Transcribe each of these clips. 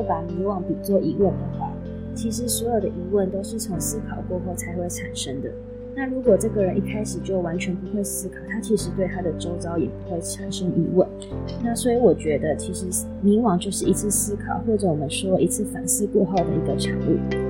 会把迷惘比作疑问的话，其实所有的疑问都是从思考过后才会产生的。那如果这个人一开始就完全不会思考，他其实对他的周遭也不会产生疑问。那所以我觉得，其实迷惘就是一次思考，或者我们说一次反思过后的一个产物。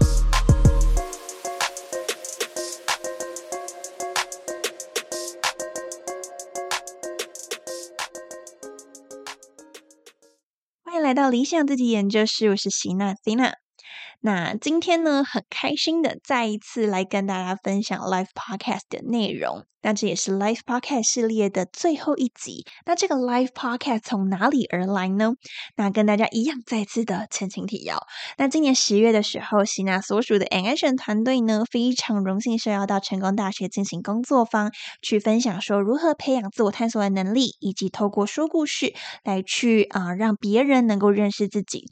来到理想自己研究室，我是席娜席娜。那今天呢，很开心的再一次来跟大家分享 Live Podcast 的内容。那这也是 Live Podcast 系列的最后一集。那这个 Live Podcast 从哪里而来呢？那跟大家一样，再次的前情提要。那今年十月的时候，喜娜所属的 An Action 团队呢，非常荣幸受邀到成功大学进行工作坊，去分享说如何培养自我探索的能力，以及透过说故事来去啊，让别人能够认识自己。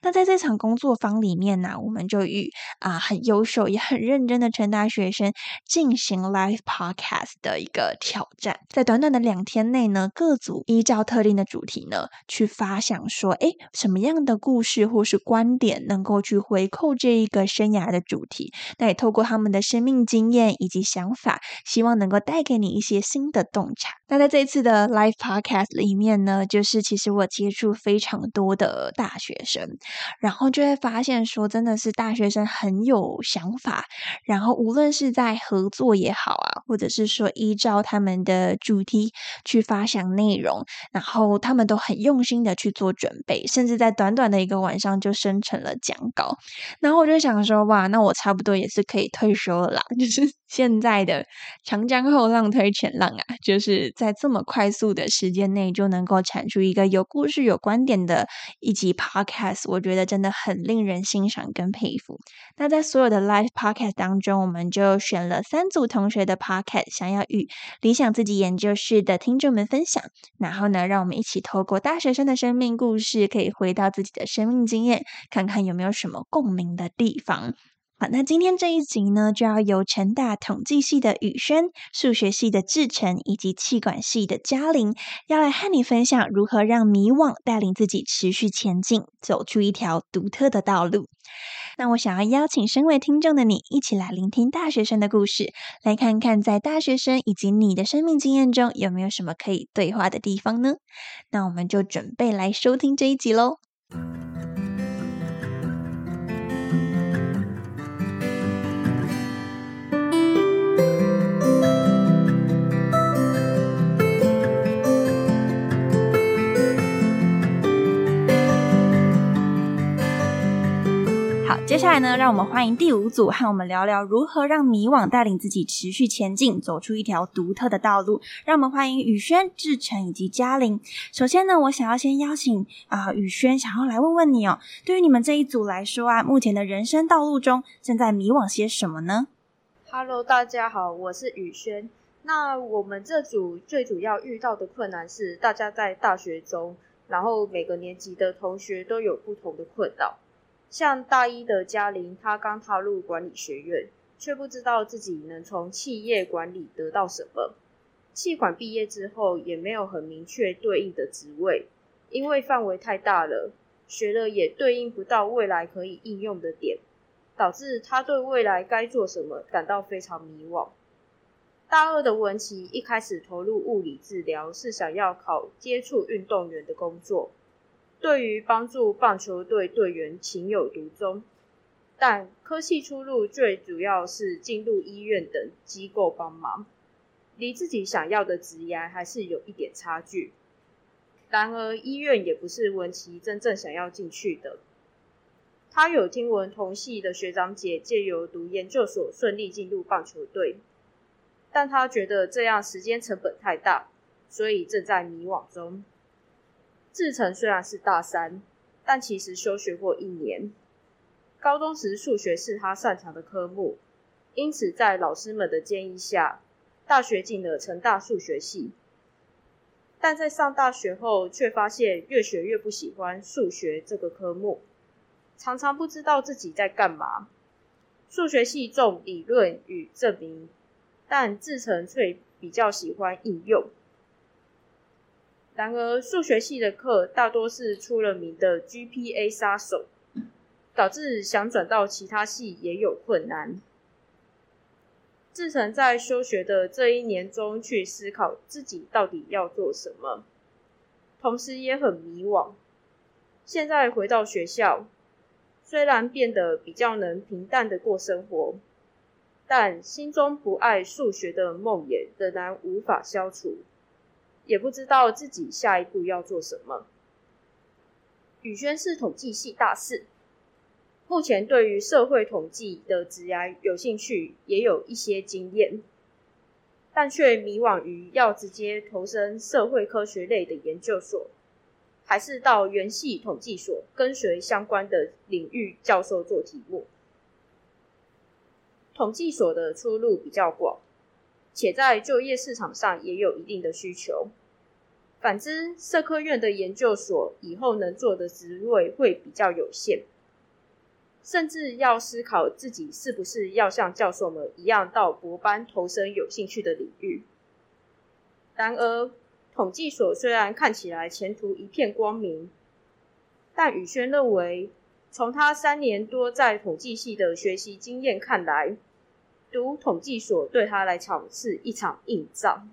那在这场工作坊里面呢，我们就与啊很优秀也很认真的成大学生进行 Live Podcast。的一个挑战，在短短的两天内呢，各组依照特定的主题呢，去发想说，哎，什么样的故事或是观点能够去回扣这一个生涯的主题？那也透过他们的生命经验以及想法，希望能够带给你一些新的洞察。那在这一次的 Live Podcast 里面呢，就是其实我接触非常多的大学生，然后就会发现说，真的是大学生很有想法，然后无论是在合作也好啊，或者是说依照他们的主题去发想内容，然后他们都很用心的去做准备，甚至在短短的一个晚上就生成了讲稿。然后我就想说，哇，那我差不多也是可以退休了啦，就是现在的长江后浪推前浪啊，就是在这么快速的时间内就能够产出一个有故事、有观点的一集 podcast，我觉得真的很令人欣赏跟佩服。那在所有的 live podcast 当中，我们就选了三组同学的 podcast，想要与理想自己研究室的听众们分享。然后呢，让我们一起透过大学生的生命故事，可以回到自己的生命经验，看看有没有什么共鸣的地方。那今天这一集呢，就要由成大统计系的宇轩、数学系的志成以及气管系的嘉玲，要来和你分享如何让迷惘带领自己持续前进，走出一条独特的道路。那我想要邀请身为听众的你，一起来聆听大学生的故事，来看看在大学生以及你的生命经验中，有没有什么可以对话的地方呢？那我们就准备来收听这一集喽。接下来呢，让我们欢迎第五组，和我们聊聊如何让迷惘带领自己持续前进，走出一条独特的道路。让我们欢迎宇轩、志成以及嘉玲。首先呢，我想要先邀请啊，宇轩，想要来问问你哦，对于你们这一组来说啊，目前的人生道路中正在迷惘些什么呢？Hello，大家好，我是宇轩。那我们这组最主要遇到的困难是，大家在大学中，然后每个年级的同学都有不同的困扰。像大一的嘉玲，她刚踏入管理学院，却不知道自己能从企业管理得到什么。气管毕业之后，也没有很明确对应的职位，因为范围太大了，学了也对应不到未来可以应用的点，导致他对未来该做什么感到非常迷惘。大二的文琪一开始投入物理治疗，是想要考接触运动员的工作。对于帮助棒球队队员情有独钟，但科系出路最主要是进入医院等机构帮忙，离自己想要的职业还是有一点差距。然而医院也不是文琪真正想要进去的。他有听闻同系的学长姐借由读研究所顺利进入棒球队，但他觉得这样时间成本太大，所以正在迷惘中。志成虽然是大三，但其实休学过一年。高中时数学是他擅长的科目，因此在老师们的建议下，大学进了成大数学系。但在上大学后，却发现越学越不喜欢数学这个科目，常常不知道自己在干嘛。数学系重理论与证明。但志成却比较喜欢应用。然而，数学系的课大多是出了名的 GPA 杀手，导致想转到其他系也有困难。自成在休学的这一年中去思考自己到底要做什么，同时也很迷惘。现在回到学校，虽然变得比较能平淡的过生活。但心中不爱数学的梦魇仍然无法消除，也不知道自己下一步要做什么。宇轩是统计系大四，目前对于社会统计的职涯有兴趣，也有一些经验，但却迷惘于要直接投身社会科学类的研究所，还是到原系统计所跟随相关的领域教授做题目。统计所的出路比较广，且在就业市场上也有一定的需求。反之，社科院的研究所以后能做的职位会比较有限，甚至要思考自己是不是要像教授们一样到博班投身有兴趣的领域。然而，统计所虽然看起来前途一片光明，但宇轩认为，从他三年多在统计系的学习经验看来，读统计所对他来讲是一场硬仗。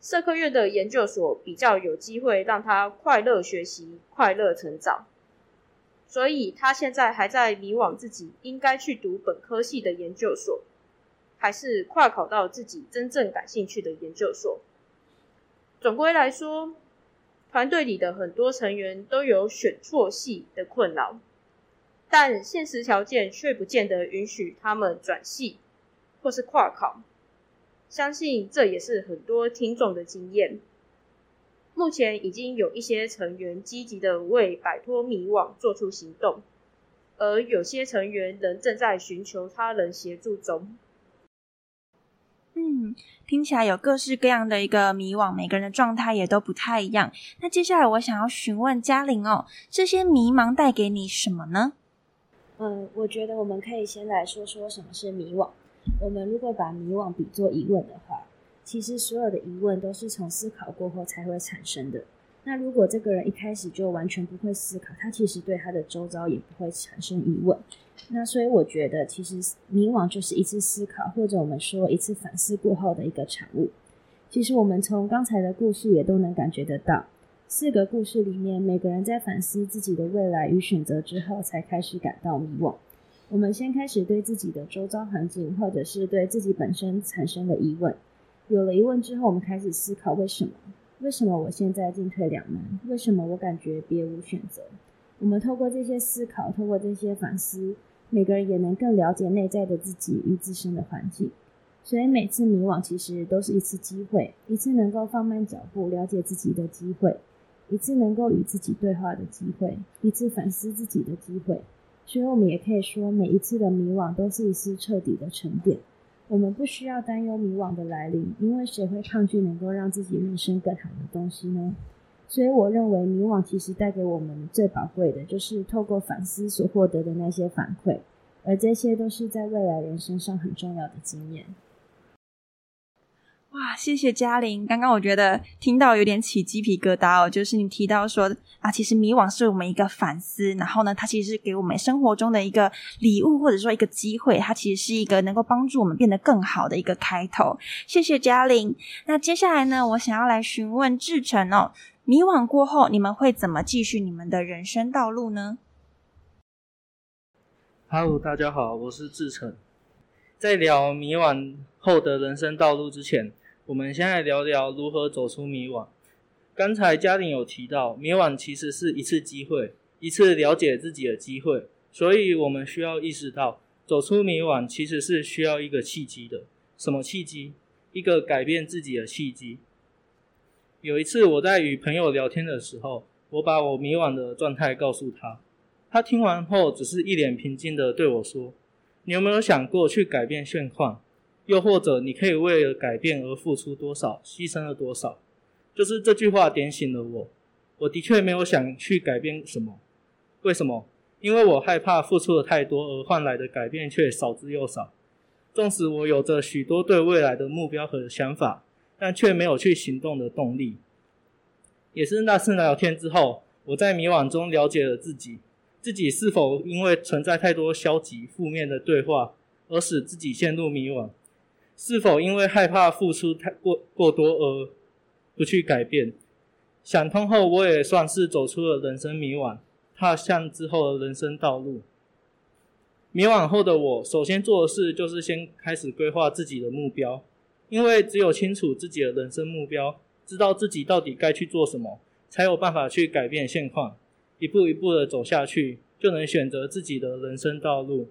社科院的研究所比较有机会让他快乐学习、快乐成长，所以他现在还在迷惘自己应该去读本科系的研究所，还是跨考到自己真正感兴趣的研究所。总归来说，团队里的很多成员都有选错系的困扰。但现实条件却不见得允许他们转系或是跨考，相信这也是很多听众的经验。目前已经有一些成员积极的为摆脱迷惘做出行动，而有些成员仍正在寻求他人协助中。嗯，听起来有各式各样的一个迷惘，每个人的状态也都不太一样。那接下来我想要询问嘉玲哦，这些迷茫带给你什么呢？嗯，我觉得我们可以先来说说什么是迷惘。我们如果把迷惘比作疑问的话，其实所有的疑问都是从思考过后才会产生的。那如果这个人一开始就完全不会思考，他其实对他的周遭也不会产生疑问。那所以我觉得，其实迷惘就是一次思考，或者我们说一次反思过后的一个产物。其实我们从刚才的故事也都能感觉得到。四个故事里面，每个人在反思自己的未来与选择之后，才开始感到迷惘。我们先开始对自己的周遭环境，或者是对自己本身产生了疑问。有了疑问之后，我们开始思考为什么？为什么我现在进退两难？为什么我感觉别无选择？我们透过这些思考，透过这些反思，每个人也能更了解内在的自己与自身的环境。所以每次迷惘其实都是一次机会，一次能够放慢脚步了解自己的机会。一次能够与自己对话的机会，一次反思自己的机会，所以我们也可以说，每一次的迷惘都是一次彻底的沉淀。我们不需要担忧迷惘的来临，因为谁会抗拒能够让自己人生更好的东西呢？所以我认为，迷惘其实带给我们最宝贵的，就是透过反思所获得的那些反馈，而这些都是在未来人生上很重要的经验。哇，谢谢嘉玲。刚刚我觉得听到有点起鸡皮疙瘩哦，就是你提到说啊，其实迷惘是我们一个反思，然后呢，它其实是给我们生活中的一个礼物，或者说一个机会，它其实是一个能够帮助我们变得更好的一个开头。谢谢嘉玲。那接下来呢，我想要来询问志成哦，迷惘过后，你们会怎么继续你们的人生道路呢？Hello，大家好，我是志成。在聊迷惘后的人生道路之前，我们先来聊聊如何走出迷惘。刚才嘉玲有提到，迷惘其实是一次机会，一次了解自己的机会，所以我们需要意识到，走出迷惘其实是需要一个契机的。什么契机？一个改变自己的契机。有一次我在与朋友聊天的时候，我把我迷惘的状态告诉他，他听完后只是一脸平静的对我说：“你有没有想过去改变现况？又或者你可以为了改变而付出多少，牺牲了多少？”就是这句话点醒了我。我的确没有想去改变什么，为什么？因为我害怕付出的太多，而换来的改变却少之又少。纵使我有着许多对未来的目标和想法，但却没有去行动的动力。也是那次聊天之后，我在迷惘中了解了自己，自己是否因为存在太多消极负面的对话，而使自己陷入迷惘？是否因为害怕付出太过过多而不去改变？想通后，我也算是走出了人生迷惘，踏向之后的人生道路。迷惘后的我，首先做的事就是先开始规划自己的目标，因为只有清楚自己的人生目标，知道自己到底该去做什么，才有办法去改变现况，一步一步的走下去，就能选择自己的人生道路。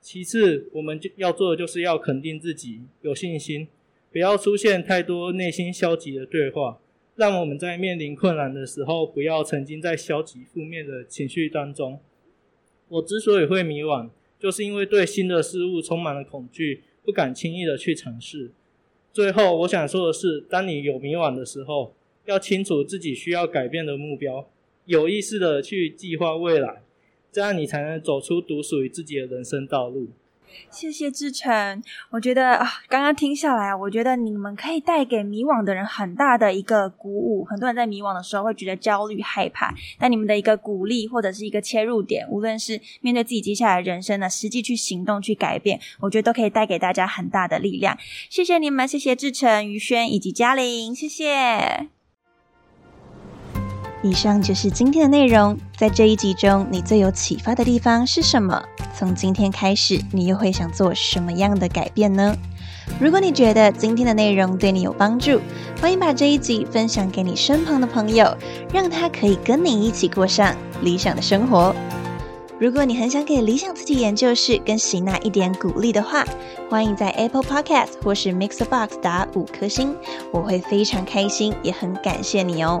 其次，我们就要做的就是要肯定自己，有信心，不要出现太多内心消极的对话。让我们在面临困难的时候，不要沉浸在消极负面的情绪当中。我之所以会迷惘，就是因为对新的事物充满了恐惧，不敢轻易的去尝试。最后，我想说的是，当你有迷惘的时候，要清楚自己需要改变的目标，有意识的去计划未来，这样你才能走出独属于自己的人生道路。谢谢志成，我觉得啊，刚刚听下来啊，我觉得你们可以带给迷惘的人很大的一个鼓舞。很多人在迷惘的时候会觉得焦虑、害怕，但你们的一个鼓励或者是一个切入点，无论是面对自己接下来人生呢，实际去行动去改变，我觉得都可以带给大家很大的力量。谢谢你们，谢谢志成、于轩以及嘉玲，谢谢。以上就是今天的内容。在这一集中，你最有启发的地方是什么？从今天开始，你又会想做什么样的改变呢？如果你觉得今天的内容对你有帮助，欢迎把这一集分享给你身旁的朋友，让他可以跟你一起过上理想的生活。如果你很想给理想自己研究室跟喜娜一点鼓励的话，欢迎在 Apple Podcast 或是 Mixbox 打五颗星，我会非常开心，也很感谢你哦。